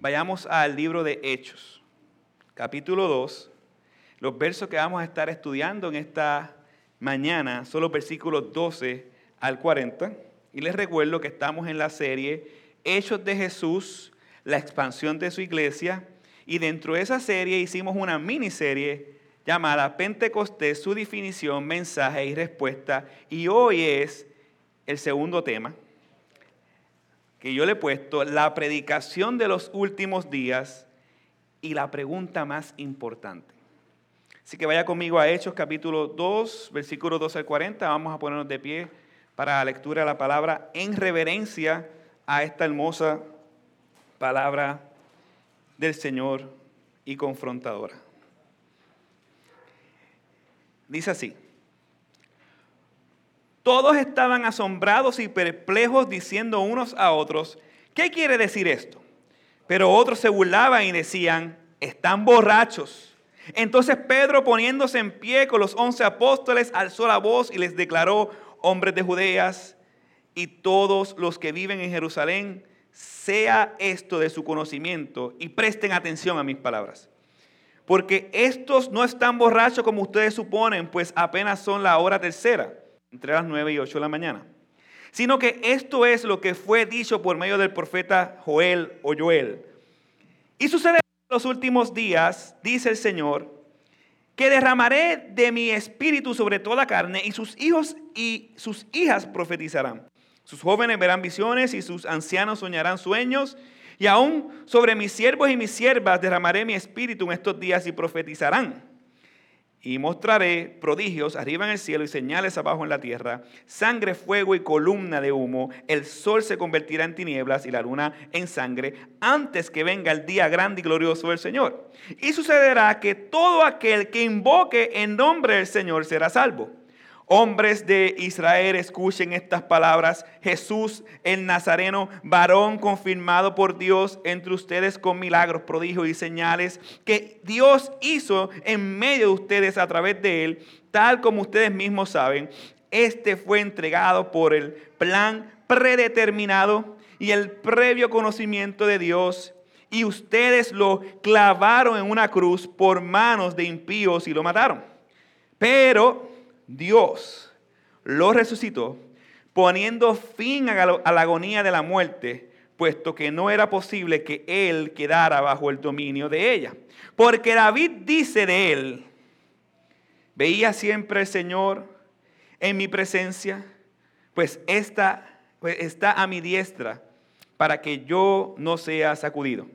vayamos al libro de Hechos, capítulo 2. Los versos que vamos a estar estudiando en esta mañana son los versículos 12 al 40. Y les recuerdo que estamos en la serie Hechos de Jesús, la expansión de su iglesia. Y dentro de esa serie hicimos una miniserie llamada Pentecostés, su definición, mensaje y respuesta. Y hoy es el segundo tema que yo le he puesto, la predicación de los últimos días y la pregunta más importante. Así que vaya conmigo a Hechos capítulo 2, versículo 12 al 40. Vamos a ponernos de pie para la lectura de la palabra en reverencia a esta hermosa palabra del Señor y confrontadora. Dice así. Todos estaban asombrados y perplejos diciendo unos a otros, ¿qué quiere decir esto? Pero otros se burlaban y decían, están borrachos. Entonces Pedro poniéndose en pie con los once apóstoles alzó la voz y les declaró, hombres de Judeas y todos los que viven en Jerusalén, sea esto de su conocimiento y presten atención a mis palabras. Porque estos no están borrachos como ustedes suponen, pues apenas son la hora tercera, entre las nueve y ocho de la mañana. Sino que esto es lo que fue dicho por medio del profeta Joel o Joel. Y sucede en los últimos días, dice el Señor, que derramaré de mi espíritu sobre toda carne y sus hijos y sus hijas profetizarán. Sus jóvenes verán visiones y sus ancianos soñarán sueños y aún sobre mis siervos y mis siervas derramaré mi espíritu en estos días y profetizarán. Y mostraré prodigios arriba en el cielo y señales abajo en la tierra, sangre, fuego y columna de humo. El sol se convertirá en tinieblas y la luna en sangre antes que venga el día grande y glorioso del Señor. Y sucederá que todo aquel que invoque en nombre del Señor será salvo. Hombres de Israel, escuchen estas palabras. Jesús el Nazareno, varón confirmado por Dios entre ustedes con milagros, prodigios y señales que Dios hizo en medio de ustedes a través de él, tal como ustedes mismos saben. Este fue entregado por el plan predeterminado y el previo conocimiento de Dios. Y ustedes lo clavaron en una cruz por manos de impíos y lo mataron. Pero Dios lo resucitó, poniendo fin a la agonía de la muerte, puesto que no era posible que él quedara bajo el dominio de ella. Porque David dice de él, veía siempre el Señor en mi presencia, pues está, pues está a mi diestra para que yo no sea sacudido.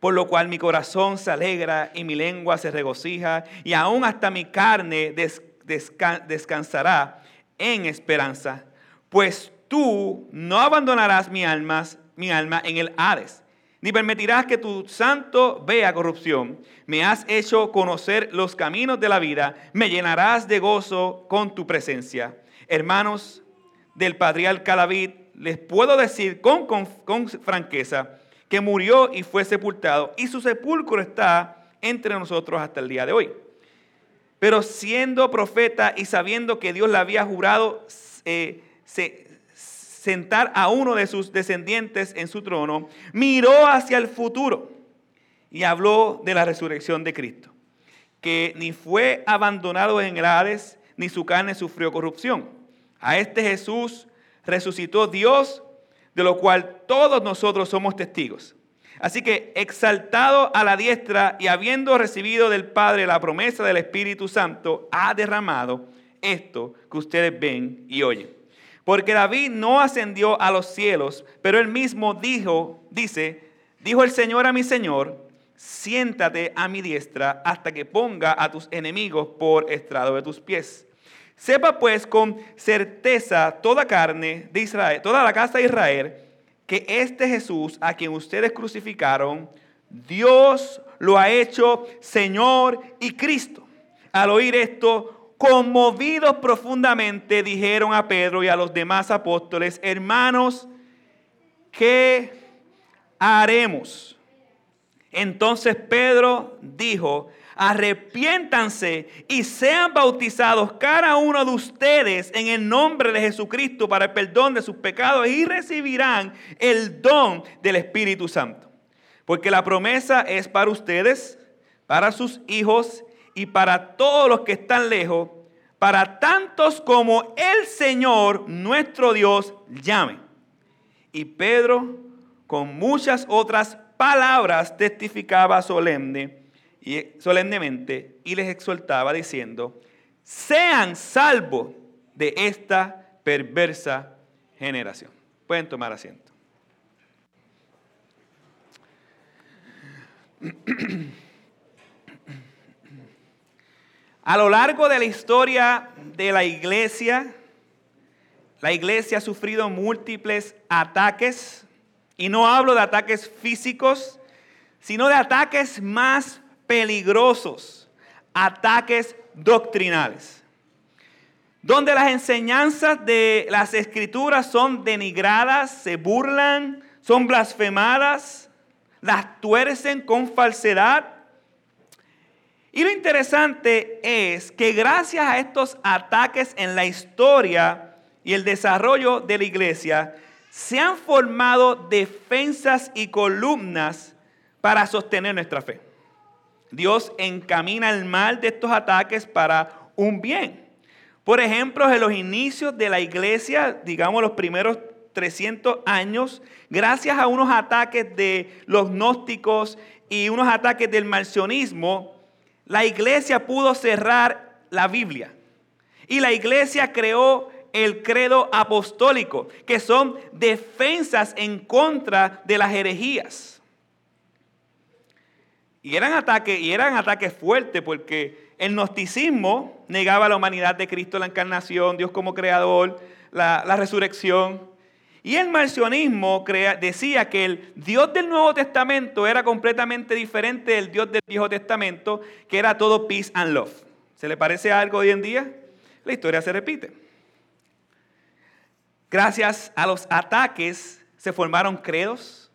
Por lo cual mi corazón se alegra y mi lengua se regocija y aún hasta mi carne descansa descansará en esperanza, pues tú no abandonarás mi alma, mi alma en el Hades, ni permitirás que tu santo vea corrupción. Me has hecho conocer los caminos de la vida, me llenarás de gozo con tu presencia. Hermanos del patriarca David, les puedo decir con franqueza que murió y fue sepultado, y su sepulcro está entre nosotros hasta el día de hoy. Pero siendo profeta y sabiendo que Dios le había jurado eh, sentar a uno de sus descendientes en su trono, miró hacia el futuro y habló de la resurrección de Cristo, que ni fue abandonado en el Hades, ni su carne sufrió corrupción. A este Jesús resucitó Dios, de lo cual todos nosotros somos testigos. Así que exaltado a la diestra y habiendo recibido del Padre la promesa del Espíritu Santo, ha derramado esto que ustedes ven y oyen. Porque David no ascendió a los cielos, pero él mismo dijo, dice, dijo el Señor a mi Señor, siéntate a mi diestra hasta que ponga a tus enemigos por estrado de tus pies. Sepa pues con certeza toda carne de Israel, toda la casa de Israel, que este Jesús a quien ustedes crucificaron, Dios lo ha hecho Señor y Cristo. Al oír esto, conmovidos profundamente, dijeron a Pedro y a los demás apóstoles, hermanos, ¿qué haremos? Entonces Pedro dijo, arrepiéntanse y sean bautizados cada uno de ustedes en el nombre de Jesucristo para el perdón de sus pecados y recibirán el don del Espíritu Santo. porque la promesa es para ustedes, para sus hijos y para todos los que están lejos, para tantos como el Señor nuestro Dios llame. Y Pedro, con muchas otras palabras, testificaba solemne y, solemnemente y les exhortaba diciendo, sean salvos de esta perversa generación. Pueden tomar asiento. A lo largo de la historia de la iglesia, la iglesia ha sufrido múltiples ataques, y no hablo de ataques físicos, sino de ataques más peligrosos, ataques doctrinales, donde las enseñanzas de las escrituras son denigradas, se burlan, son blasfemadas, las tuercen con falsedad. Y lo interesante es que gracias a estos ataques en la historia y el desarrollo de la iglesia, se han formado defensas y columnas para sostener nuestra fe. Dios encamina el mal de estos ataques para un bien. Por ejemplo, en los inicios de la iglesia, digamos los primeros 300 años, gracias a unos ataques de los gnósticos y unos ataques del marcionismo, la iglesia pudo cerrar la Biblia. Y la iglesia creó el credo apostólico, que son defensas en contra de las herejías. Y eran ataques, y eran ataques fuertes porque el gnosticismo negaba la humanidad de Cristo, la encarnación, Dios como creador, la, resurrección. Y el marcionismo decía que el Dios del Nuevo Testamento era completamente diferente del Dios del Viejo Testamento, que era todo peace and love. ¿Se le parece algo hoy en día? La historia se repite. Gracias a los ataques se formaron credos,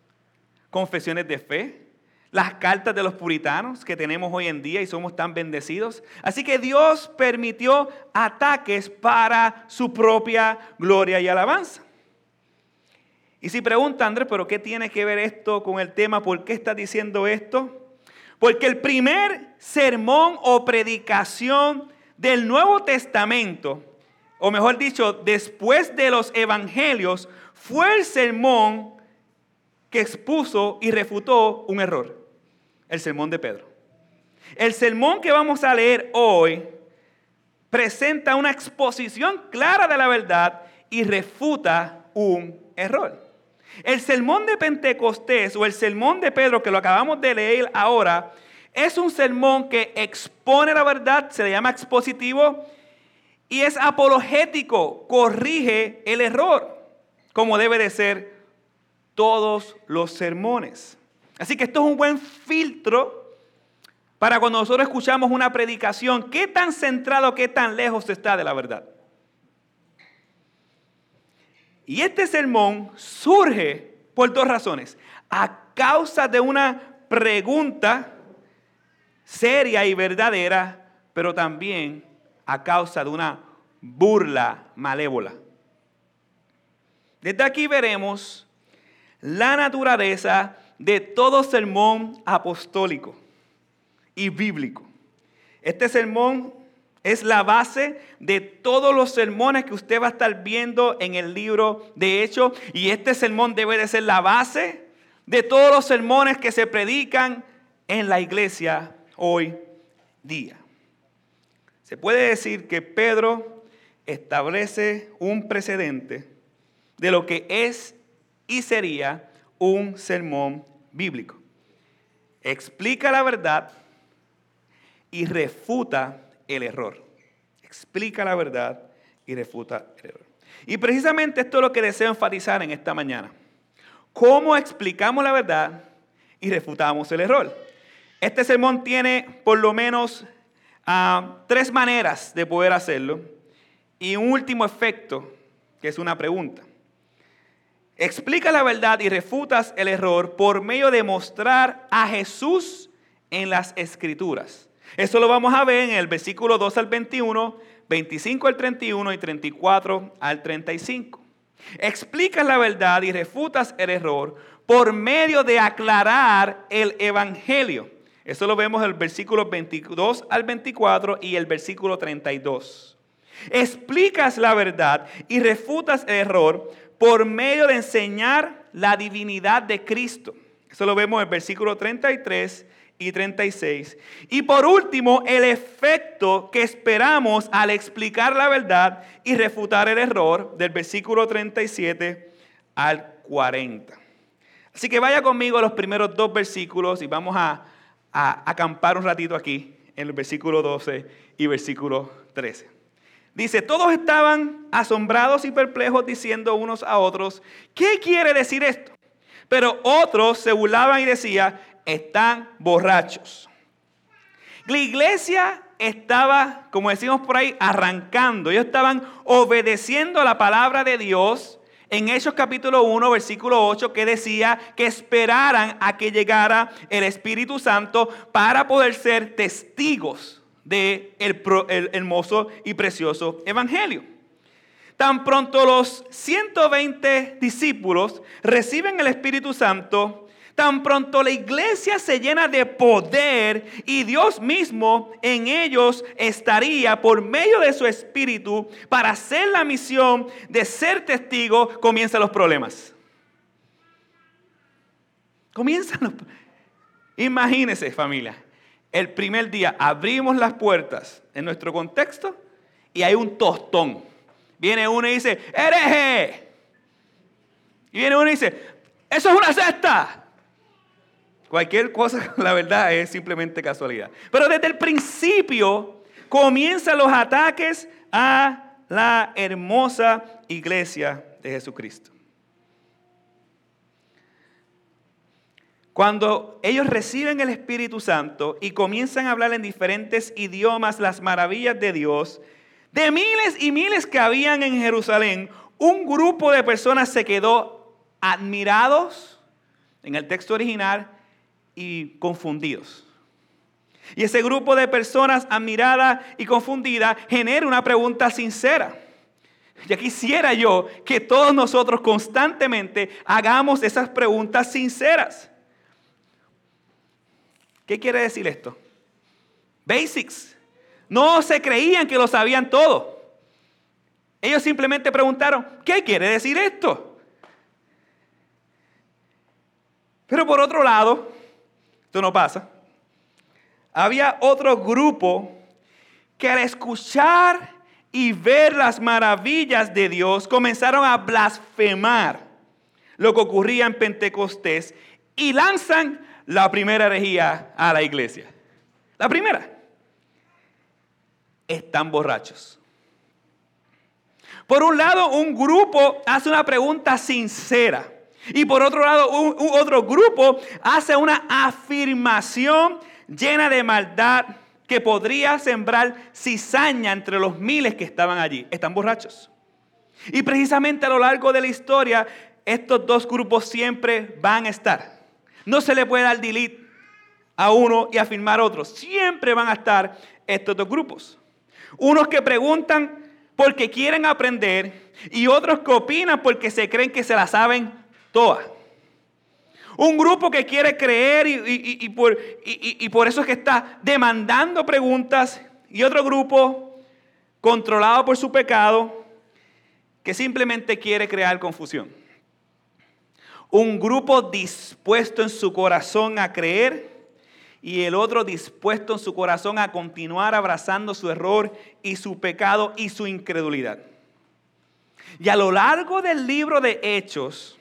confesiones de fe, las cartas de los puritanos que tenemos hoy en día y somos tan bendecidos. Así que Dios permitió ataques para su propia gloria y alabanza. Y si pregunta Andrés, pero ¿qué tiene que ver esto con el tema? ¿Por qué está diciendo esto? Porque el primer sermón o predicación del Nuevo Testamento, o mejor dicho, después de los evangelios, fue el sermón que expuso y refutó un error el sermón de Pedro. El sermón que vamos a leer hoy presenta una exposición clara de la verdad y refuta un error. El sermón de Pentecostés o el sermón de Pedro que lo acabamos de leer ahora es un sermón que expone la verdad, se le llama expositivo y es apologético, corrige el error, como debe de ser todos los sermones. Así que esto es un buen filtro para cuando nosotros escuchamos una predicación, qué tan centrado, qué tan lejos está de la verdad. Y este sermón surge por dos razones. A causa de una pregunta seria y verdadera, pero también a causa de una burla malévola. Desde aquí veremos la naturaleza de todo sermón apostólico y bíblico. Este sermón es la base de todos los sermones que usted va a estar viendo en el libro de Hechos. Y este sermón debe de ser la base de todos los sermones que se predican en la iglesia hoy día. Se puede decir que Pedro establece un precedente de lo que es y sería un sermón bíblico. Explica la verdad y refuta el error. Explica la verdad y refuta el error. Y precisamente esto es lo que deseo enfatizar en esta mañana. ¿Cómo explicamos la verdad y refutamos el error? Este sermón tiene por lo menos ah, tres maneras de poder hacerlo y un último efecto, que es una pregunta. Explica la verdad y refutas el error por medio de mostrar a Jesús en las escrituras. Eso lo vamos a ver en el versículo 2 al 21, 25 al 31 y 34 al 35. Explicas la verdad y refutas el error por medio de aclarar el Evangelio. Eso lo vemos en el versículo 22 al 24 y el versículo 32. Explicas la verdad y refutas el error por medio de enseñar la divinidad de Cristo. Eso lo vemos en el versículo 33 y 36. Y por último, el efecto que esperamos al explicar la verdad y refutar el error del versículo 37 al 40. Así que vaya conmigo a los primeros dos versículos y vamos a, a acampar un ratito aquí en el versículo 12 y versículo 13. Dice, todos estaban asombrados y perplejos diciendo unos a otros, ¿qué quiere decir esto? Pero otros se burlaban y decían, están borrachos. La iglesia estaba, como decimos por ahí, arrancando. Ellos estaban obedeciendo la palabra de Dios en Hechos capítulo 1, versículo 8, que decía que esperaran a que llegara el Espíritu Santo para poder ser testigos del el hermoso y precioso Evangelio. Tan pronto los 120 discípulos reciben el Espíritu Santo, Tan pronto la iglesia se llena de poder y Dios mismo en ellos estaría por medio de su espíritu para hacer la misión de ser testigo, comienzan los problemas. Comienzan los Imagínense familia, el primer día abrimos las puertas en nuestro contexto y hay un tostón. Viene uno y dice, hereje. Y viene uno y dice, eso es una cesta. Cualquier cosa, la verdad, es simplemente casualidad. Pero desde el principio comienzan los ataques a la hermosa iglesia de Jesucristo. Cuando ellos reciben el Espíritu Santo y comienzan a hablar en diferentes idiomas las maravillas de Dios, de miles y miles que habían en Jerusalén, un grupo de personas se quedó admirados, en el texto original, y confundidos. Y ese grupo de personas admiradas y confundidas genera una pregunta sincera. Ya quisiera yo que todos nosotros constantemente hagamos esas preguntas sinceras. ¿Qué quiere decir esto? Basics. No se creían que lo sabían todo. Ellos simplemente preguntaron, ¿qué quiere decir esto? Pero por otro lado, esto no pasa. Había otro grupo que al escuchar y ver las maravillas de Dios comenzaron a blasfemar lo que ocurría en Pentecostés y lanzan la primera herejía a la iglesia. La primera. Están borrachos. Por un lado, un grupo hace una pregunta sincera. Y por otro lado, un, otro grupo hace una afirmación llena de maldad que podría sembrar cizaña entre los miles que estaban allí. Están borrachos. Y precisamente a lo largo de la historia, estos dos grupos siempre van a estar. No se le puede dar delete a uno y afirmar a otro. Siempre van a estar estos dos grupos. Unos que preguntan porque quieren aprender y otros que opinan porque se creen que se la saben todas. Un grupo que quiere creer y, por, y, por, eso es que está demandando preguntas y otro grupo controlado por su pecado que simplemente quiere crear confusión. Un grupo dispuesto en su corazón a creer y el otro dispuesto en su corazón a continuar abrazando su error y su pecado y su incredulidad. Y a lo largo del libro de Hechos,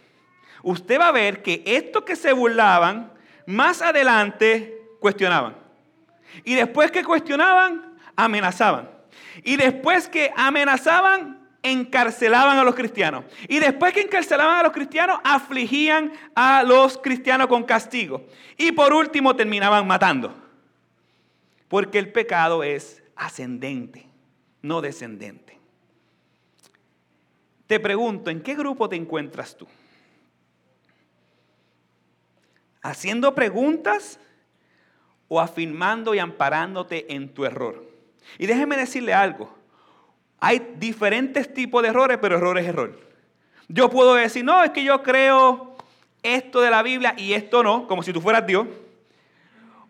usted va a ver que estos que se burlaban, más adelante cuestionaban. Y después que cuestionaban, amenazaban. Y después que amenazaban, encarcelaban a los cristianos. Y después que encarcelaban a los cristianos, afligían a los cristianos con castigo. Y por último, terminaban matando. Porque el pecado es ascendente, no descendente. Te pregunto, ¿en qué grupo te encuentras tú? haciendo preguntas o afirmando y amparándote en tu error. Y déjeme decirle algo. Hay diferentes tipos de errores, pero error es error. Yo puedo decir, no, es que yo creo esto de la Biblia y esto no, como si tú fueras Dios.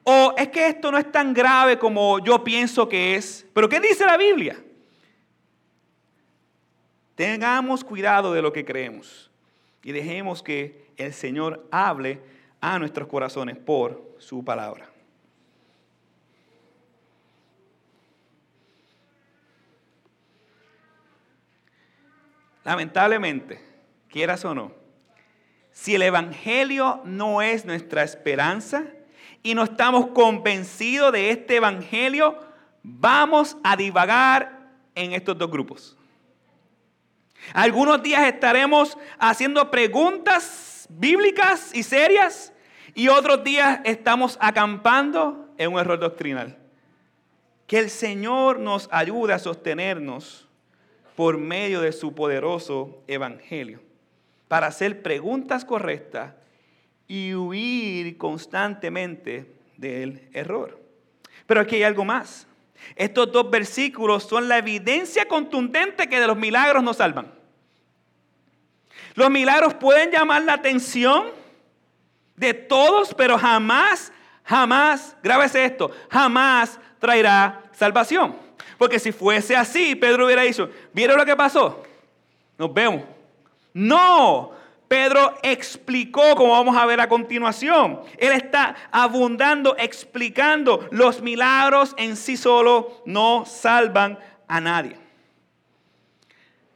O es que esto no es tan grave como yo pienso que es. Pero ¿qué dice la Biblia? Tengamos cuidado de lo que creemos y dejemos que el Señor hable a nuestros corazones por su palabra. Lamentablemente, quieras o no, si el Evangelio no es nuestra esperanza y no estamos convencidos de este Evangelio, vamos a divagar en estos dos grupos. Algunos días estaremos haciendo preguntas bíblicas y serias y otros días estamos acampando en un error doctrinal. Que el Señor nos ayude a sostenernos por medio de su poderoso evangelio para hacer preguntas correctas y huir constantemente del error. Pero aquí hay algo más. Estos dos versículos son la evidencia contundente que de los milagros nos salvan. Los milagros pueden llamar la atención de todos, pero jamás, jamás, grábese esto, jamás traerá salvación. Porque si fuese así, Pedro hubiera dicho, ¿vieron lo que pasó? Nos vemos. No, Pedro explicó, como vamos a ver a continuación. Él está abundando, explicando los milagros en sí solo no salvan a nadie.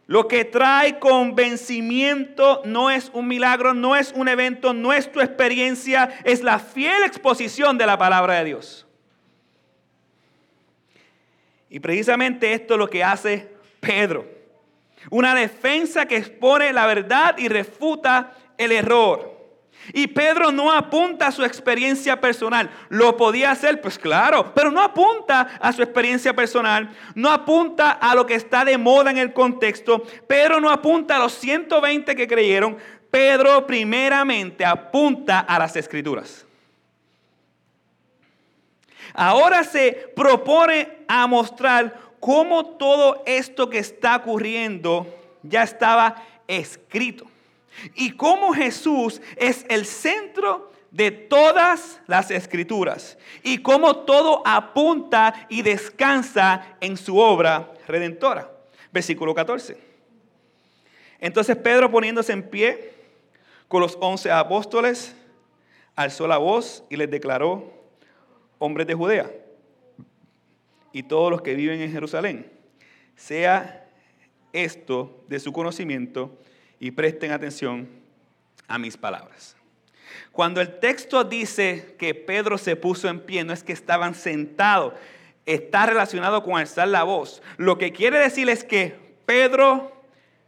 Lo que trae convencimiento no es un milagro, no es un evento, no es tu experiencia, es la fiel exposición de la palabra de Dios. Y precisamente esto es lo que hace Pedro. Una defensa que expone la verdad y refuta el error. Y Pedro no apunta a su experiencia personal. ¿Lo podía hacer? Pues claro, pero no apunta a su experiencia personal, no apunta a lo que está de moda en el contexto. Pedro no apunta a los 120 que creyeron. Pedro primeramente apunta a las escrituras. Ahora se propone a mostrar cómo todo esto que está ocurriendo ya estaba escrito. Y cómo Jesús es el centro de todas las escrituras. Y cómo todo apunta y descansa en su obra redentora. Versículo 14. Entonces Pedro poniéndose en pie con los once apóstoles, alzó la voz y les declaró, hombres de Judea y todos los que viven en Jerusalén, sea esto de su conocimiento y presten atención a mis palabras. Cuando el texto dice que Pedro se puso en pie, no es que estaban sentados, está relacionado con alzar la voz. Lo que quiere decir es que Pedro,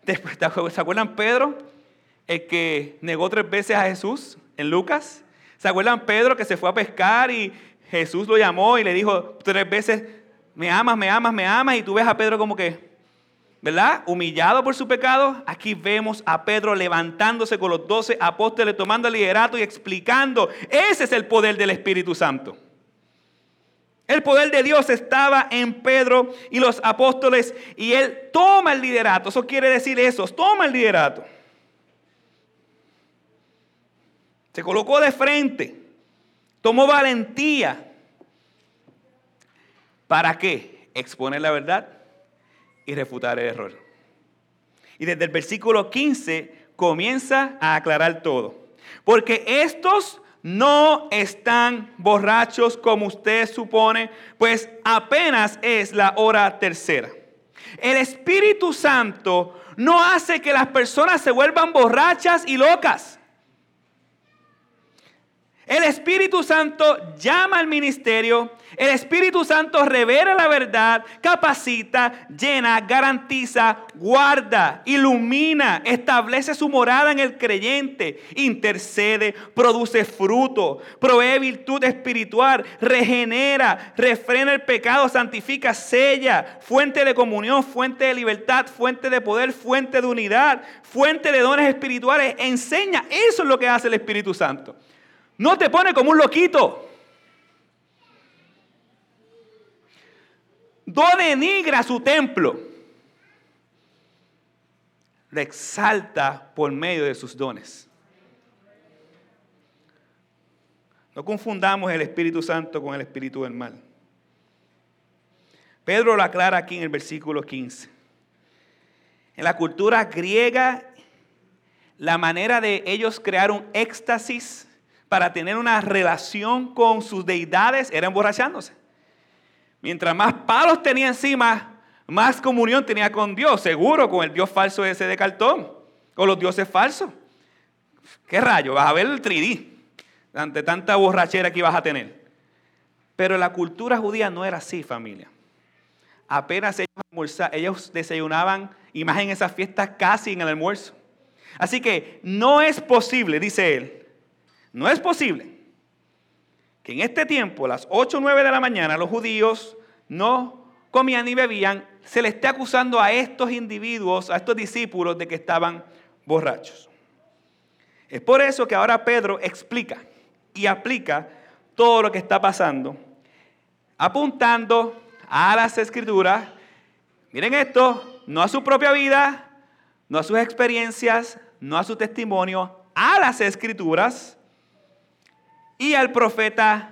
¿se acuerdan Pedro? El que negó tres veces a Jesús en Lucas. ¿Se acuerdan Pedro que se fue a pescar y Jesús lo llamó y le dijo tres veces, me amas, me amas, me amas? Y tú ves a Pedro como que, ¿verdad? Humillado por su pecado. Aquí vemos a Pedro levantándose con los doce apóstoles, tomando el liderato y explicando. Ese es el poder del Espíritu Santo. El poder de Dios estaba en Pedro y los apóstoles y él toma el liderato. Eso quiere decir eso, toma el liderato. Se colocó de frente, tomó valentía. ¿Para qué? Exponer la verdad y refutar el error. Y desde el versículo 15 comienza a aclarar todo. Porque estos no están borrachos como usted supone, pues apenas es la hora tercera. El Espíritu Santo no hace que las personas se vuelvan borrachas y locas. El Espíritu Santo llama al ministerio, el Espíritu Santo revela la verdad, capacita, llena, garantiza, guarda, ilumina, establece su morada en el creyente, intercede, produce fruto, provee virtud espiritual, regenera, refrena el pecado, santifica, sella, fuente de comunión, fuente de libertad, fuente de poder, fuente de unidad, fuente de dones espirituales, enseña. Eso es lo que hace el Espíritu Santo. No te pone como un loquito. No denigra su templo. Le exalta por medio de sus dones. No confundamos el Espíritu Santo con el Espíritu del mal. Pedro lo aclara aquí en el versículo 15. En la cultura griega, la manera de ellos crear un éxtasis para tener una relación con sus deidades era emborrachándose. Mientras más palos tenía encima, más comunión tenía con Dios, seguro con el Dios falso ese de cartón, o los dioses falsos. ¿Qué rayo? Vas a ver el 3D ante tanta borrachera que ibas a tener. Pero la cultura judía no era así, familia. Apenas ellos, ellos desayunaban, y más en esas fiestas, casi en el almuerzo. Así que no es posible, dice él, no es posible que en este tiempo, las 8 o 9 de la mañana, los judíos no comían ni bebían, se le esté acusando a estos individuos, a estos discípulos, de que estaban borrachos. Es por eso que ahora Pedro explica y aplica todo lo que está pasando, apuntando a las escrituras. Miren esto, no a su propia vida, no a sus experiencias, no a su testimonio, a las escrituras y al profeta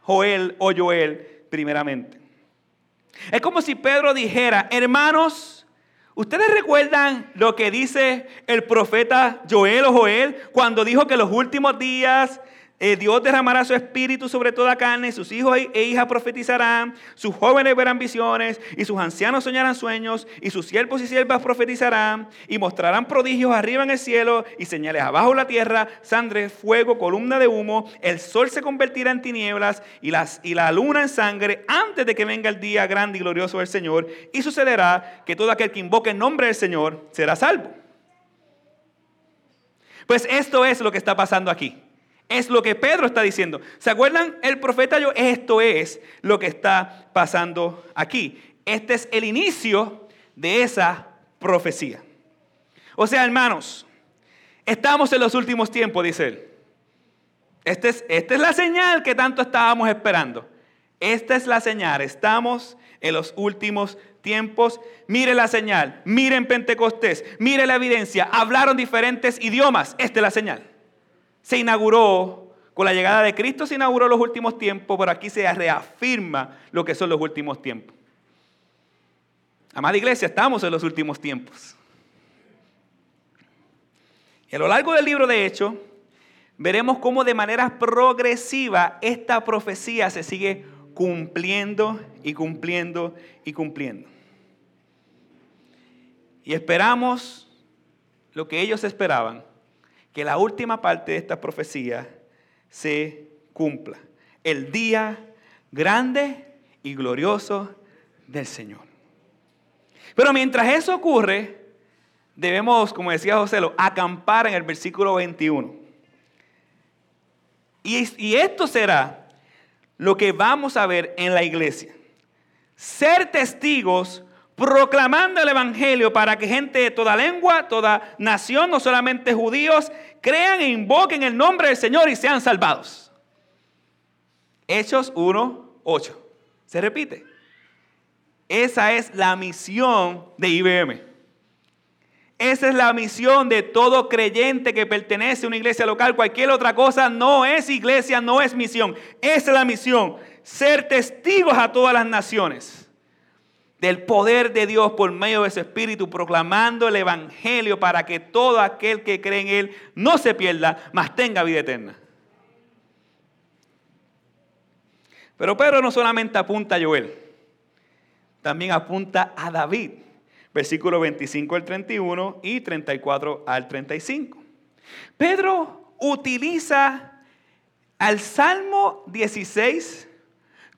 Joel o Joel primeramente. Es como si Pedro dijera, hermanos, ¿ustedes recuerdan lo que dice el profeta Joel o Joel cuando dijo que los últimos días eh, Dios derramará su espíritu sobre toda carne, sus hijos e hijas profetizarán, sus jóvenes verán visiones, y sus ancianos soñarán sueños, y sus siervos y siervas profetizarán, y mostrarán prodigios arriba en el cielo, y señales abajo en la tierra, sangre, fuego, columna de humo, el sol se convertirá en tinieblas, y, las, y la luna en sangre, antes de que venga el día grande y glorioso del Señor, y sucederá que todo aquel que invoque el nombre del Señor será salvo. Pues esto es lo que está pasando aquí. Es lo que Pedro está diciendo. ¿Se acuerdan? El profeta yo, esto es lo que está pasando aquí. Este es el inicio de esa profecía. O sea, hermanos, estamos en los últimos tiempos, dice él. Este es, esta es la señal que tanto estábamos esperando. Esta es la señal. Estamos en los últimos tiempos. Mire la señal. Miren Pentecostés. Mire la evidencia. Hablaron diferentes idiomas. Esta es la señal se inauguró, con la llegada de Cristo se inauguró los últimos tiempos, pero aquí se reafirma lo que son los últimos tiempos. Amada iglesia, estamos en los últimos tiempos. Y a lo largo del libro de Hechos, veremos cómo de manera progresiva esta profecía se sigue cumpliendo y cumpliendo y cumpliendo. Y esperamos lo que ellos esperaban, que la última parte de esta profecía se cumpla. El día grande y glorioso del Señor. Pero mientras eso ocurre, debemos, como decía José, acampar en el versículo 21. Y, y esto será lo que vamos a ver en la iglesia. Ser testigos proclamando el Evangelio para que gente de toda lengua, toda nación, no solamente judíos, crean e invoquen el nombre del Señor y sean salvados. Hechos 1, 8. Se repite. Esa es la misión de IBM. Esa es la misión de todo creyente que pertenece a una iglesia local. Cualquier otra cosa no es iglesia, no es misión. Esa es la misión. Ser testigos a todas las naciones del poder de Dios por medio de su Espíritu, proclamando el Evangelio para que todo aquel que cree en Él no se pierda, mas tenga vida eterna. Pero Pedro no solamente apunta a Joel, también apunta a David, versículo 25 al 31 y 34 al 35. Pedro utiliza al Salmo 16,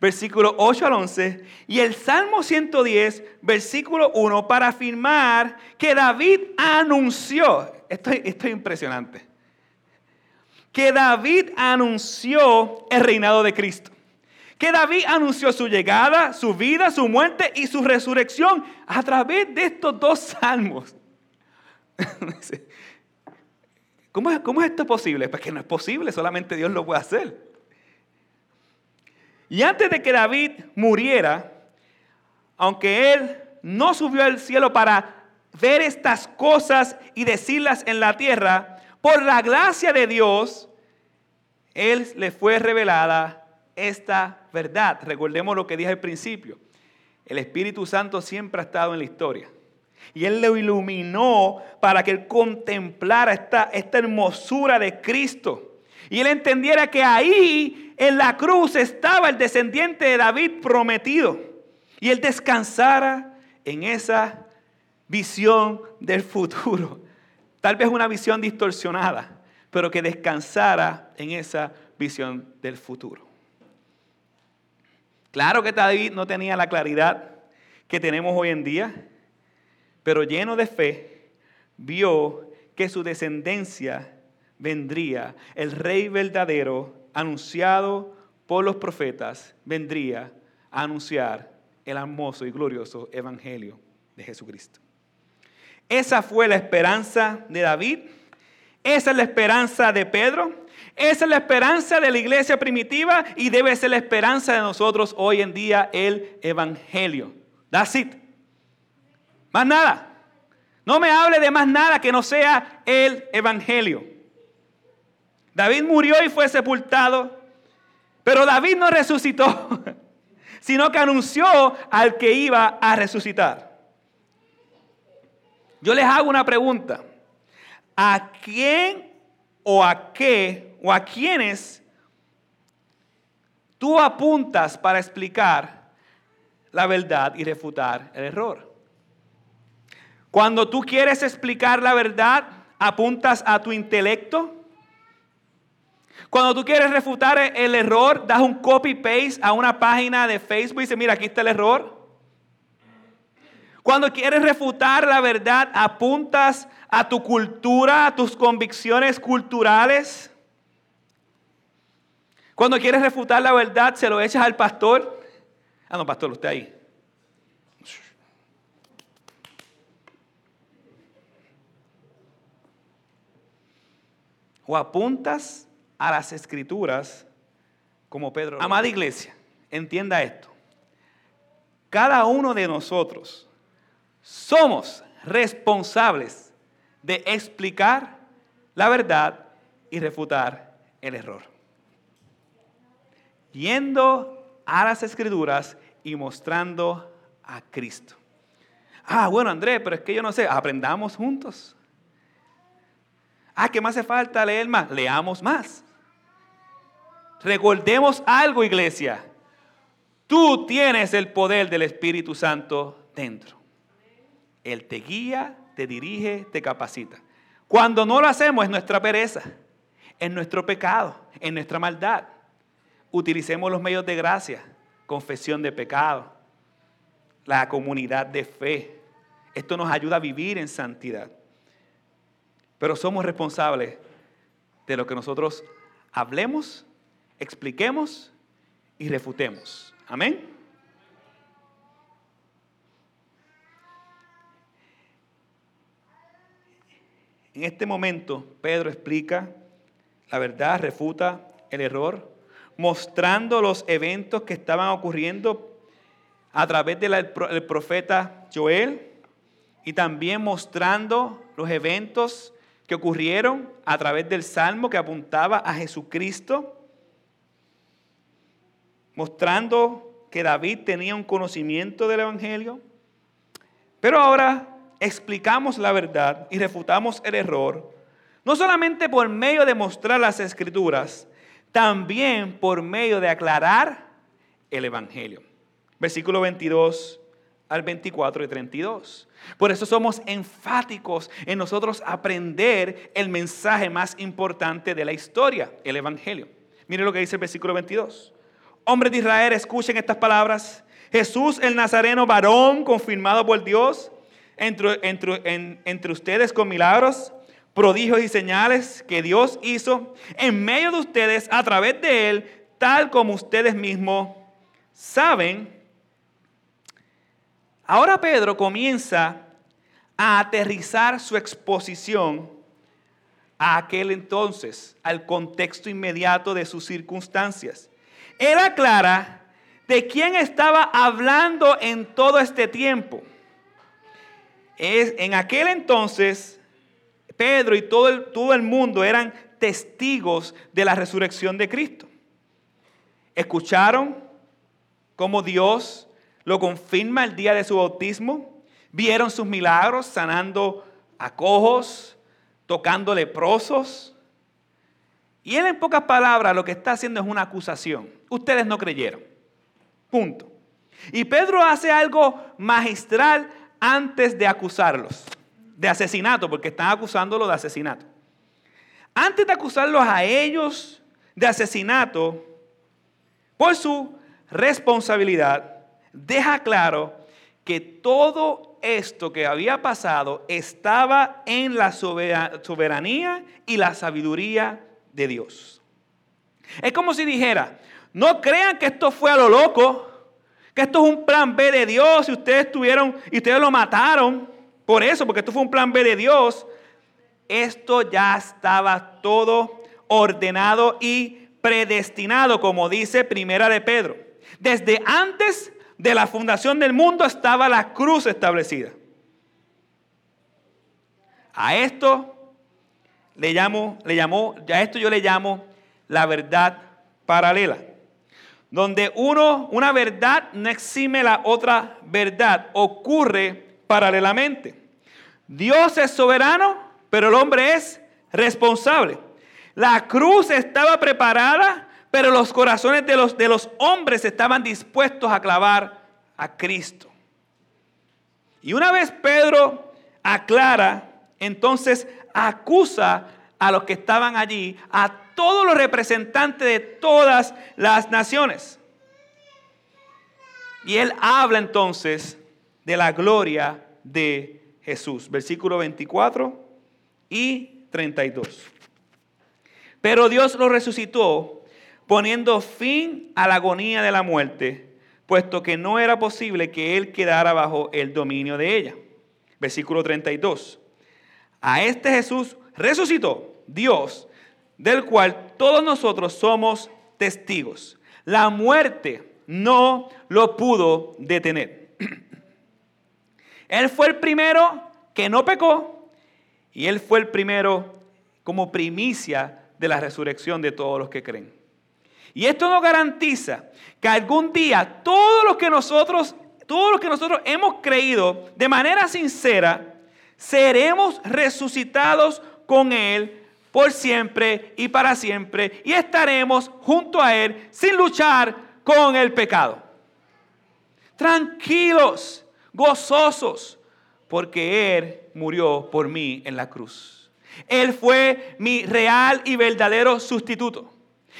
versículo 8 al 11, y el Salmo 110, versículo 1, para afirmar que David anunció, esto, esto es impresionante, que David anunció el reinado de Cristo. Que David anunció su llegada, su vida, su muerte y su resurrección a través de estos dos salmos. ¿Cómo es, ¿Cómo es esto posible? Porque no es posible, solamente Dios lo puede hacer. Y antes de que David muriera, aunque él no subió al cielo para ver estas cosas y decirlas en la tierra, por la gracia de Dios, él le fue revelada esta verdad. Recordemos lo que dije al principio. El Espíritu Santo siempre ha estado en la historia. Y Él lo iluminó para que Él contemplara esta, esta hermosura de Cristo. Y Él entendiera que ahí en la cruz estaba el descendiente de David prometido. Y Él descansara en esa visión del futuro. Tal vez una visión distorsionada, pero que descansara en esa visión del futuro. Claro que David no tenía la claridad que tenemos hoy en día, pero lleno de fe, vio que su descendencia vendría, el rey verdadero, anunciado por los profetas, vendría a anunciar el hermoso y glorioso evangelio de Jesucristo. Esa fue la esperanza de David, esa es la esperanza de Pedro, esa es la esperanza de la iglesia primitiva y debe ser la esperanza de nosotros hoy en día, el Evangelio. That's it. Más nada. No me hable de más nada que no sea el Evangelio. David murió y fue sepultado, pero David no resucitó, sino que anunció al que iba a resucitar. Yo les hago una pregunta. ¿A quién o a qué o a quiénes tú apuntas para explicar la verdad y refutar el error? Cuando tú quieres explicar la verdad, apuntas a tu intelecto. Cuando tú quieres refutar el error, das un copy-paste a una página de Facebook y dices, mira, aquí está el error. Cuando quieres refutar la verdad, apuntas a tu cultura, a tus convicciones culturales. Cuando quieres refutar la verdad, se lo echas al pastor. Ah, no, pastor, usted ahí. O apuntas a las escrituras como Pedro. Amada iglesia, entienda esto. Cada uno de nosotros somos responsables de explicar la verdad y refutar el error. Yendo a las escrituras y mostrando a Cristo. Ah, bueno, Andrés, pero es que yo no sé, aprendamos juntos. Ah, ¿qué más hace falta leer más? Leamos más. Recordemos algo, iglesia. Tú tienes el poder del Espíritu Santo dentro. Él te guía, te dirige, te capacita. Cuando no lo hacemos es nuestra pereza, es nuestro pecado, es nuestra maldad. Utilicemos los medios de gracia, confesión de pecado, la comunidad de fe. Esto nos ayuda a vivir en santidad. Pero somos responsables de lo que nosotros hablemos, expliquemos y refutemos. Amén. En este momento, Pedro explica la verdad, refuta el error, mostrando los eventos que estaban ocurriendo a través del profeta Joel y también mostrando los eventos que ocurrieron a través del salmo que apuntaba a Jesucristo, mostrando que David tenía un conocimiento del Evangelio. Pero ahora explicamos la verdad y refutamos el error, no solamente por medio de mostrar las escrituras, también por medio de aclarar el Evangelio. Versículo 22 al 24 y 32. Por eso somos enfáticos en nosotros aprender el mensaje más importante de la historia, el Evangelio. Mire lo que dice el versículo 22. Hombres de Israel, escuchen estas palabras. Jesús el Nazareno, varón confirmado por Dios entre, ustedes con milagros, prodigios y señales que Dios hizo en medio de ustedes a través de Él, tal como ustedes mismos saben. Ahora Pedro comienza a aterrizar su exposición a aquel entonces, al contexto inmediato de sus circunstancias. Él aclara de quién estaba hablando en todo este tiempo en aquel entonces, Pedro y todo el, todo el mundo eran testigos de la resurrección de Cristo. Escucharon cómo Dios lo confirma el día de su bautismo. Vieron sus milagros sanando a cojos, tocando leprosos. Y él en pocas palabras lo que está haciendo es una acusación. Ustedes no creyeron. Punto. Y Pedro hace algo magistral antes de acusarlos de asesinato, porque están acusándolo de asesinato. Antes de acusarlos a ellos de asesinato, por su responsabilidad, deja claro que todo esto que había pasado estaba en la soberanía y la sabiduría de Dios. Es como si dijera, no crean que esto fue a lo loco, que esto es un plan B de Dios y ustedes tuvieron y ustedes lo mataron por eso, porque esto fue un plan B de Dios. Esto ya estaba todo ordenado y predestinado, como dice Primera de Pedro. Desde antes de la fundación del mundo estaba la cruz establecida. A esto le llamo, le llamó, a esto yo le llamo la verdad paralela donde uno, una verdad no exime la otra verdad, ocurre paralelamente. Dios es soberano, pero el hombre es responsable. La cruz estaba preparada, pero los corazones de los, de los hombres estaban dispuestos a clavar a Cristo. Y una vez Pedro aclara, entonces acusa a los que estaban allí, a todos los representantes de todas las naciones. Y él habla entonces de la gloria de Jesús. Versículo 24 y 32. Pero Dios lo resucitó poniendo fin a la agonía de la muerte, puesto que no era posible que él quedara bajo el dominio de ella. Versículo 32. A este Jesús resucitó Dios del cual todos nosotros somos testigos. La muerte no lo pudo detener. Él fue el primero que no pecó y él fue el primero como primicia de la resurrección de todos los que creen. Y esto nos garantiza que algún día todos los que nosotros, todos los que nosotros hemos creído de manera sincera, seremos resucitados con él por siempre y para siempre y estaremos junto a Él sin luchar con el pecado. Tranquilos, gozosos, porque Él murió por mí en la cruz. Él fue mi real y verdadero sustituto.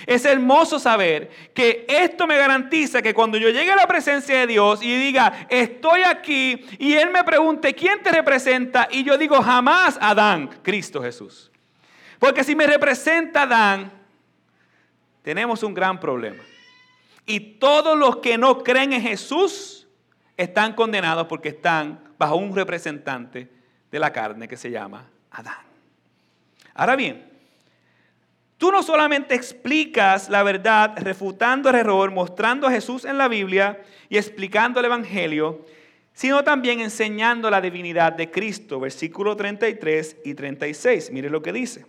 Es hermoso saber que esto me garantiza que cuando yo llegue a la presencia de Dios y diga, estoy aquí, y Él me pregunte, ¿quién te representa? Y yo digo, jamás Adán, Cristo Jesús. Porque si me representa Dan, tenemos un gran problema. Y todos los que no creen en Jesús están condenados porque están bajo un representante de la carne que se llama Adán. Ahora bien, tú no solamente explicas la verdad refutando el error, mostrando a Jesús en la Biblia y explicando el Evangelio, sino también enseñando la divinidad de Cristo. Versículo 33 y 36. Mire lo que dice.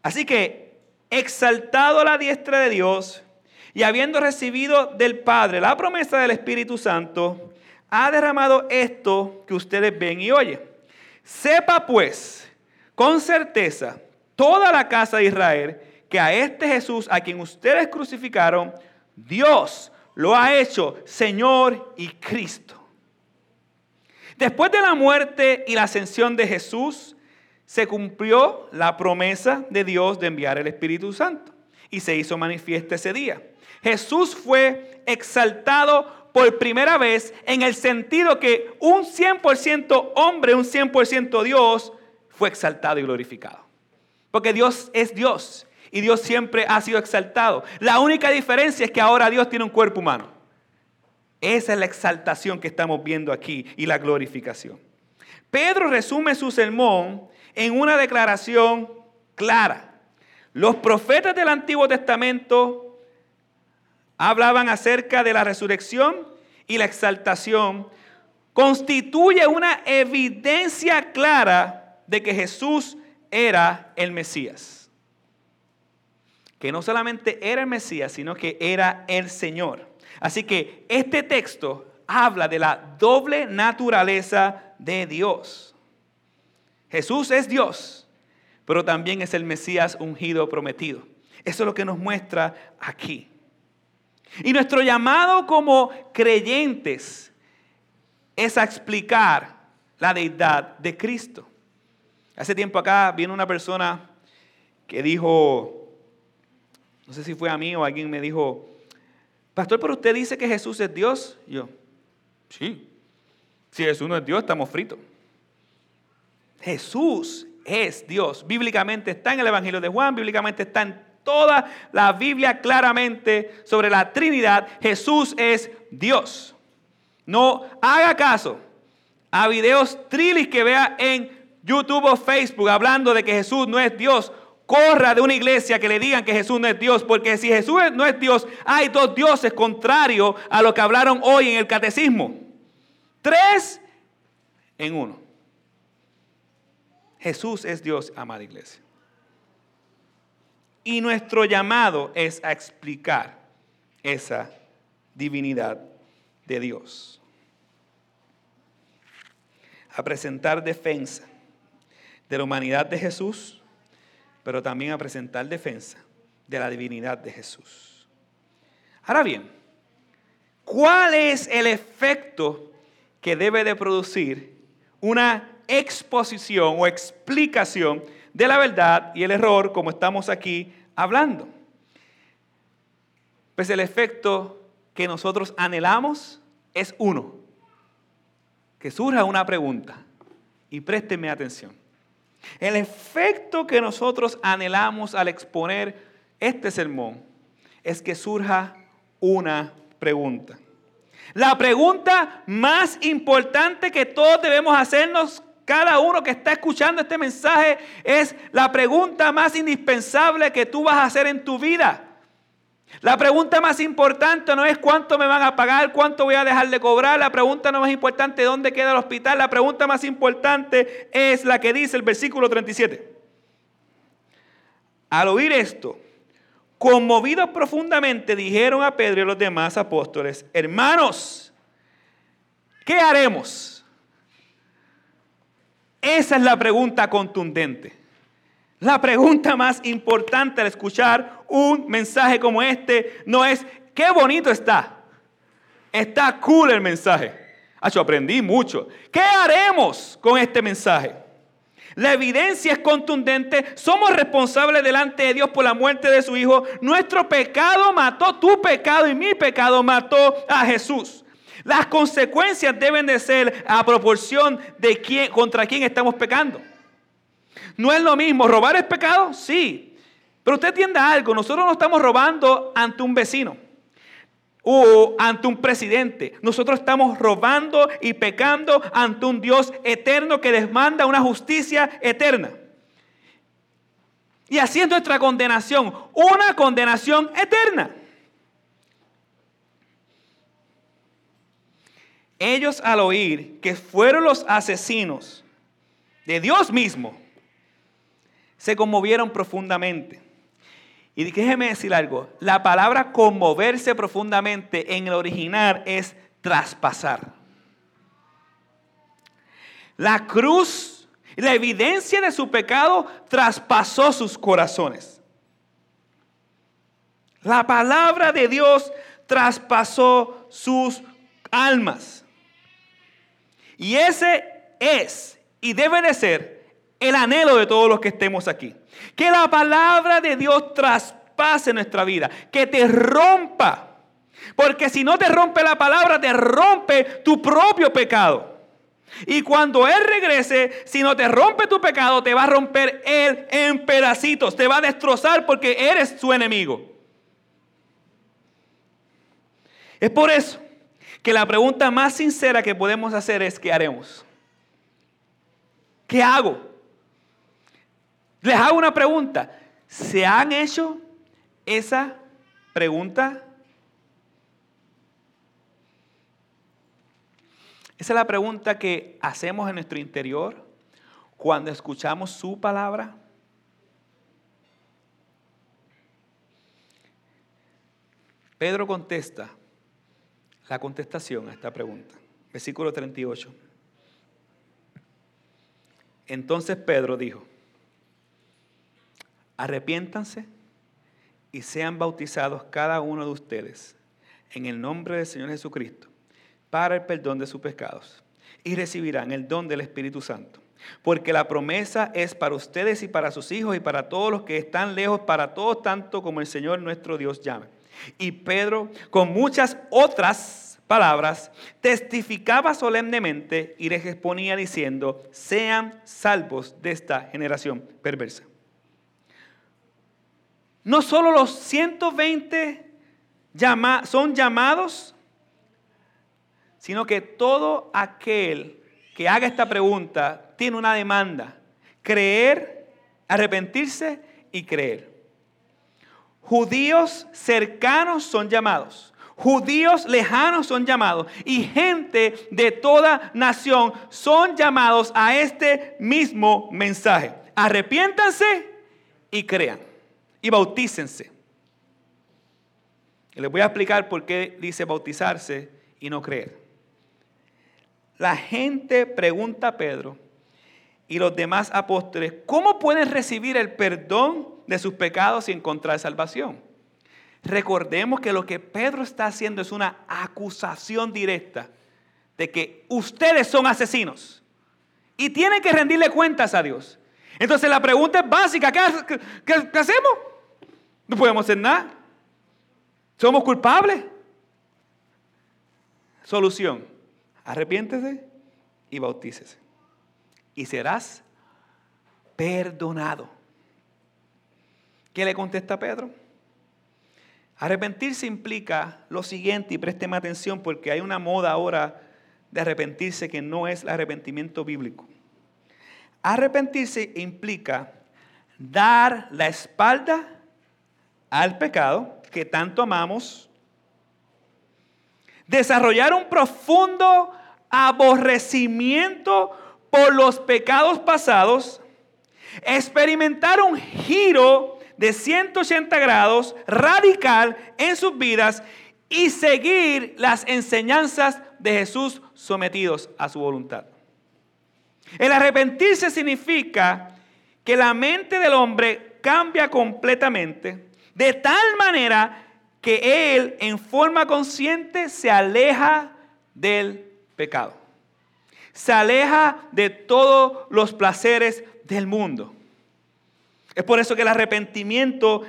Así que, exaltado a la diestra de Dios y habiendo recibido del Padre la promesa del Espíritu Santo, ha derramado esto que ustedes ven y oyen. Sepa pues con certeza toda la casa de Israel que a este Jesús a quien ustedes crucificaron, Dios lo ha hecho Señor y Cristo. Después de la muerte y la ascensión de Jesús, se cumplió la promesa de Dios de enviar el Espíritu Santo y se hizo manifiesta ese día. Jesús fue exaltado por primera vez en el sentido que un 100% hombre, un 100% Dios, fue exaltado y glorificado. Porque Dios es Dios y Dios siempre ha sido exaltado. La única diferencia es que ahora Dios tiene un cuerpo humano. Esa es la exaltación que estamos viendo aquí y la glorificación. Pedro resume su sermón en una declaración clara. Los profetas del Antiguo Testamento hablaban acerca de la resurrección y la exaltación. Constituye una evidencia clara de que Jesús era el Mesías. que no solamente era el Mesías, sino que era el Señor. Así que este texto habla de la doble naturaleza de Dios. Jesús es Dios, pero también es el Mesías ungido prometido. Eso es lo que nos muestra aquí. Y nuestro llamado como creyentes es a explicar la deidad de Cristo. Hace tiempo acá vino una persona que dijo, no sé si fue a mí o alguien me dijo, pastor, pero usted dice que Jesús es Dios. yo, sí, si Jesús no es Dios, estamos fritos. Jesús es Dios. Bíblicamente está en el Evangelio de Juan, bíblicamente está en toda la Biblia claramente sobre la Trinidad. Jesús es Dios. No haga caso a videos trilis que vea en YouTube o Facebook hablando de que Jesús no es Dios corra de una iglesia que le digan que Jesús no es Dios, porque si Jesús no es Dios, hay dos dioses contrarios a lo que hablaron hoy en el catecismo. Tres en uno. Jesús es Dios, amada iglesia. Y nuestro llamado es a explicar esa divinidad de Dios. A presentar defensa de la humanidad de Jesús pero también a presentar defensa de la divinidad de Jesús. Ahora bien, ¿cuál es el efecto que debe de producir una exposición o explicación de la verdad y el error como estamos aquí hablando? Pues el efecto que nosotros anhelamos es uno, que surja una pregunta y présteme atención. El efecto que nosotros anhelamos al exponer este sermón es que surja una pregunta. La pregunta más importante que todos debemos hacernos, cada uno que está escuchando este mensaje, es la pregunta más indispensable que tú vas a hacer en tu vida. La pregunta más importante no es cuánto me van a pagar, cuánto voy a dejar de cobrar. La pregunta no más importante es dónde queda el hospital. La pregunta más importante es la que dice el versículo 37. Al oír esto, conmovidos profundamente, dijeron a Pedro y los demás apóstoles, hermanos, ¿qué haremos? Esa es la pregunta contundente. La pregunta más importante al escuchar un mensaje como este no es qué bonito está. Está cool el mensaje. Yo aprendí mucho. ¿Qué haremos con este mensaje? La evidencia es contundente. Somos responsables delante de Dios por la muerte de su Hijo. Nuestro pecado mató, tu pecado y mi pecado mató a Jesús. Las consecuencias deben de ser a proporción de quién, contra quién estamos pecando. No es lo mismo. ¿Robar es pecado? Sí. Pero usted entienda algo. Nosotros no estamos robando ante un vecino o ante un presidente. Nosotros estamos robando y pecando ante un Dios eterno que demanda una justicia eterna. Y así es nuestra condenación, una condenación eterna. Ellos al oír que fueron los asesinos de Dios mismo, se conmovieron profundamente. Y déjeme decir algo, la palabra conmoverse profundamente en el original es traspasar. La cruz, la evidencia de su pecado traspasó sus corazones. La palabra de Dios traspasó sus almas. Y ese es y debe de ser el anhelo de todos los que estemos aquí. Que la palabra de Dios traspase nuestra vida, que te rompa. Porque si no te rompe la palabra, te rompe tu propio pecado. Y cuando Él regrese, si no te rompe tu pecado, te va a romper Él en pedacitos, te va a destrozar porque eres su enemigo. Es por eso que la pregunta más sincera que podemos hacer es, ¿qué haremos? ¿Qué hago? Les hago una pregunta. ¿Se han hecho esa pregunta? Esa es la pregunta que hacemos en nuestro interior cuando escuchamos su palabra. Pedro contesta la contestación a esta pregunta. Versículo 38. Entonces Pedro dijo, arrepiéntanse y sean bautizados cada uno de ustedes en el nombre del Señor Jesucristo para el perdón de sus pecados y recibirán el don del Espíritu Santo. Porque la promesa es para ustedes y para sus hijos y para todos los que están lejos, para todos tanto como el Señor nuestro Dios llame. Y Pedro, con muchas otras palabras, testificaba solemnemente y les exponía diciendo, sean salvos de esta generación perversa. No solo los 120 son llamados, sino que todo aquel que haga esta pregunta tiene una demanda. Creer, arrepentirse y creer. Judíos cercanos son llamados. Judíos lejanos son llamados. Y gente de toda nación son llamados a este mismo mensaje. Arrepiéntanse y crean. Y bautícense. Y les voy a explicar por qué dice bautizarse y no creer. La gente pregunta a Pedro y los demás apóstoles, ¿cómo pueden recibir el perdón de sus pecados y encontrar salvación? Recordemos que lo que Pedro está haciendo es una acusación directa de que ustedes son asesinos y tienen que rendirle cuentas a Dios. Entonces la pregunta es básica, ¿qué, qué hacemos? No podemos hacer nada. ¿Somos culpables? Solución, arrepiéntese y bautícese y serás perdonado. ¿Qué le contesta Pedro? Arrepentirse implica lo siguiente, y présteme atención porque hay una moda ahora de arrepentirse que no es el arrepentimiento bíblico. Arrepentirse implica dar la espalda al pecado que tanto amamos, desarrollar un profundo aborrecimiento por los pecados pasados, experimentar un giro de 180 grados radical en sus vidas y seguir las enseñanzas de Jesús sometidos a su voluntad. El arrepentirse significa que la mente del hombre cambia completamente de tal manera que él en forma consciente se aleja del pecado se aleja de todos los placeres del mundo. Es por eso que el arrepentimiento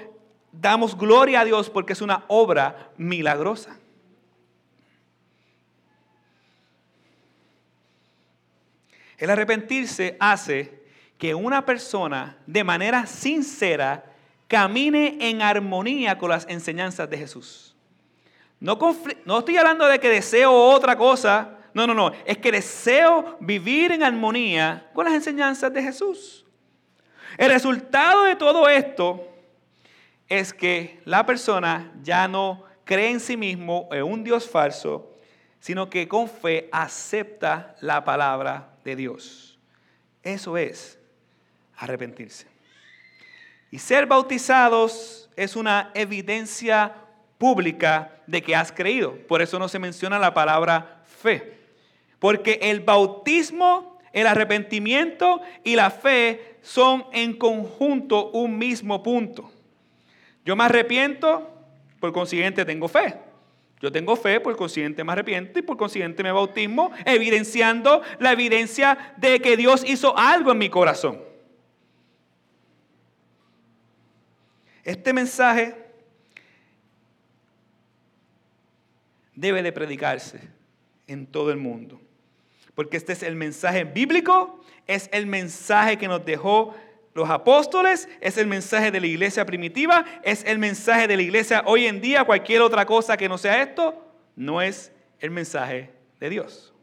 damos gloria a Dios porque es una obra milagrosa. El arrepentirse hace que una persona de manera sincera camine en armonía con las enseñanzas de Jesús. No, estoy hablando de que deseo otra cosa no, no, no. Es que deseo vivir en armonía con las enseñanzas de Jesús. El resultado de todo esto es que la persona ya no cree en sí mismo en un Dios falso, sino que con fe acepta la palabra de Dios. Eso es arrepentirse. Y ser bautizados es una evidencia pública de que has creído. Por eso no se menciona la palabra fe. Porque el bautismo, el arrepentimiento y la fe son en conjunto un mismo punto. Yo me arrepiento, por consiguiente tengo fe. Yo tengo fe, por consiguiente me arrepiento y por consiguiente me bautismo, evidenciando la evidencia de que Dios hizo algo en mi corazón. Este mensaje debe de predicarse en todo el mundo porque este es el mensaje bíblico, es el mensaje que nos dejó los apóstoles, es el mensaje de la iglesia primitiva, es el mensaje de la iglesia hoy en día, cualquier otra cosa que no sea esto, no es el mensaje de Dios.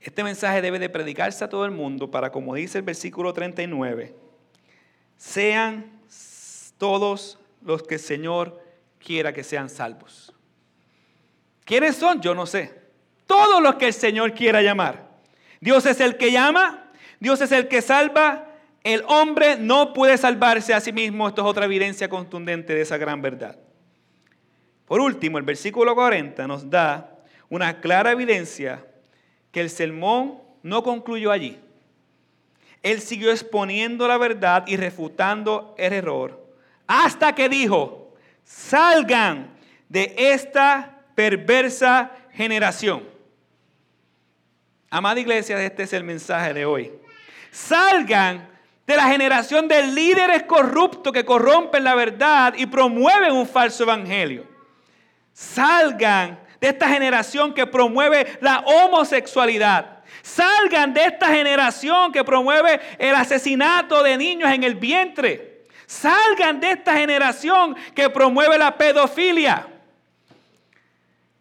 Este mensaje debe de predicarse a todo el mundo para, como dice el versículo 39, sean todos los que el Señor quiera que sean salvos. ¿Quiénes son? Yo no sé. Todos los que el Señor quiera llamar. Dios es el que llama, Dios es el que salva, El hombre no puede salvarse a sí mismo. Esto es otra evidencia contundente de esa gran verdad. Por último, el versículo 40 nos da una clara evidencia que el sermón no concluyó allí. Él siguió exponiendo la verdad y refutando el error hasta que dijo, salgan de esta perversa generación. Amada iglesia, este es el mensaje de hoy. Salgan de la generación de líderes corruptos que corrompen la verdad y promueven un falso evangelio. Salgan de esta generación que promueve la homosexualidad. Salgan de esta generación que promueve el asesinato de niños en el vientre. Salgan de esta generación que promueve la pedofilia.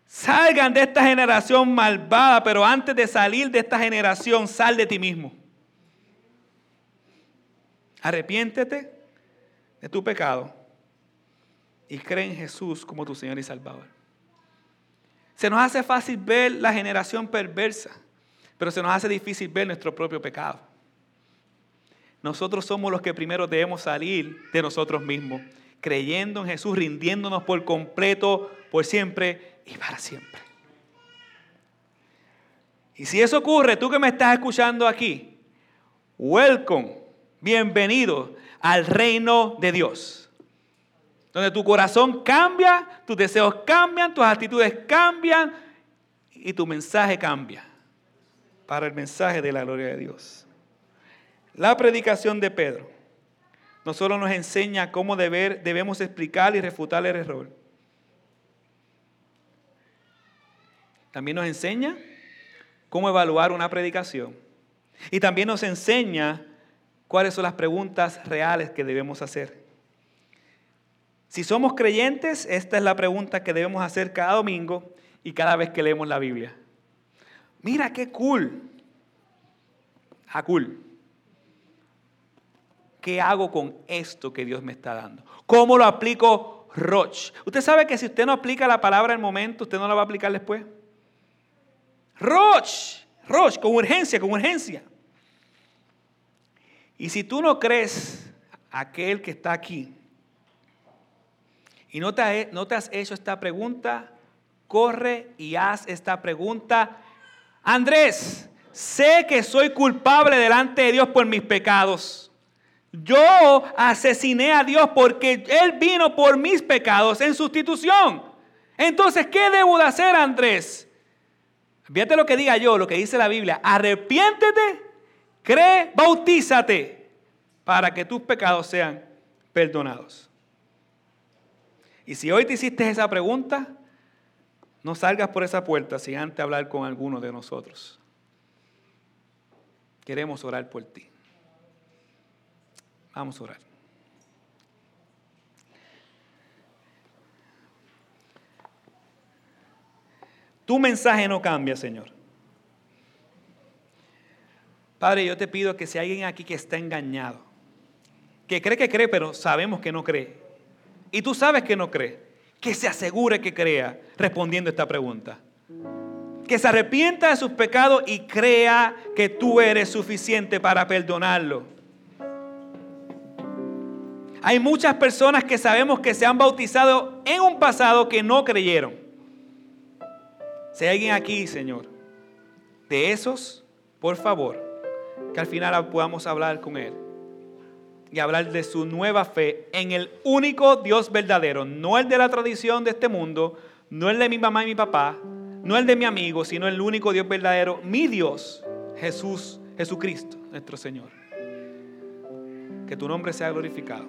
Salgan de esta generación malvada, pero antes de salir de esta generación, sal de ti mismo. Arrepiéntete de tu pecado y cree en Jesús como tu Señor y Salvador. Se nos hace fácil ver la generación perversa, pero se nos hace difícil ver nuestro propio pecado. Nosotros somos los que primero debemos salir de nosotros mismos, creyendo en Jesús, rindiéndonos por completo, por siempre y para siempre. Y si eso ocurre, tú que me estás escuchando aquí, welcome Bienvenido al reino de Dios. Donde tu corazón cambia, tus deseos cambian, tus actitudes cambian y tu mensaje cambia para el mensaje de la gloria de Dios. La predicación de Pedro no solo nos enseña cómo deber, debemos explicar y refutar el error, también nos enseña cómo evaluar una predicación y también nos enseña cuáles son las preguntas reales que debemos hacer. Si somos creyentes, esta es la pregunta que debemos hacer cada domingo y cada vez que leemos la Biblia. Mira qué cool. Ah, cool. ¿Qué hago con esto que Dios me está dando? ¿Cómo lo aplico Roch? Usted sabe que si usted no aplica la palabra en el momento, usted no la va a aplicar después. Roch, Roch, con urgencia, con urgencia. Y si tú no crees aquel que está aquí y no te, has hecho esta pregunta, corre y haz esta pregunta. Andrés, sé que soy culpable delante de Dios por mis pecados. Yo asesiné a Dios porque Él vino por mis pecados en sustitución. Entonces, ¿qué debo de hacer, Andrés? Fíjate lo que diga yo, lo que dice la Biblia. Arrepiéntete Cree, bautízate para que tus pecados sean perdonados. Y si hoy te hiciste esa pregunta, no salgas por esa puerta sin antes hablar con alguno de nosotros. Queremos orar por ti. Vamos a orar. Tu mensaje no cambia, Señor. Padre, yo te pido que si hay alguien aquí que está engañado, que cree que cree, pero sabemos que no cree, y tú sabes que no cree, que se asegure que crea respondiendo esta pregunta. Que se arrepienta de sus pecados y crea que tú eres suficiente para perdonarlo. Hay muchas personas que sabemos que se han bautizado en un pasado que no creyeron. Si hay alguien aquí, Señor, de esos, por favor, que al final podamos hablar con Él y hablar de su nueva fe en el único Dios verdadero, no el de la tradición de este mundo, no el de mi mamá y mi papá, no el de mi amigo, sino el único Dios verdadero, mi Dios, Jesús, Jesucristo, nuestro Señor. Que tu nombre sea glorificado.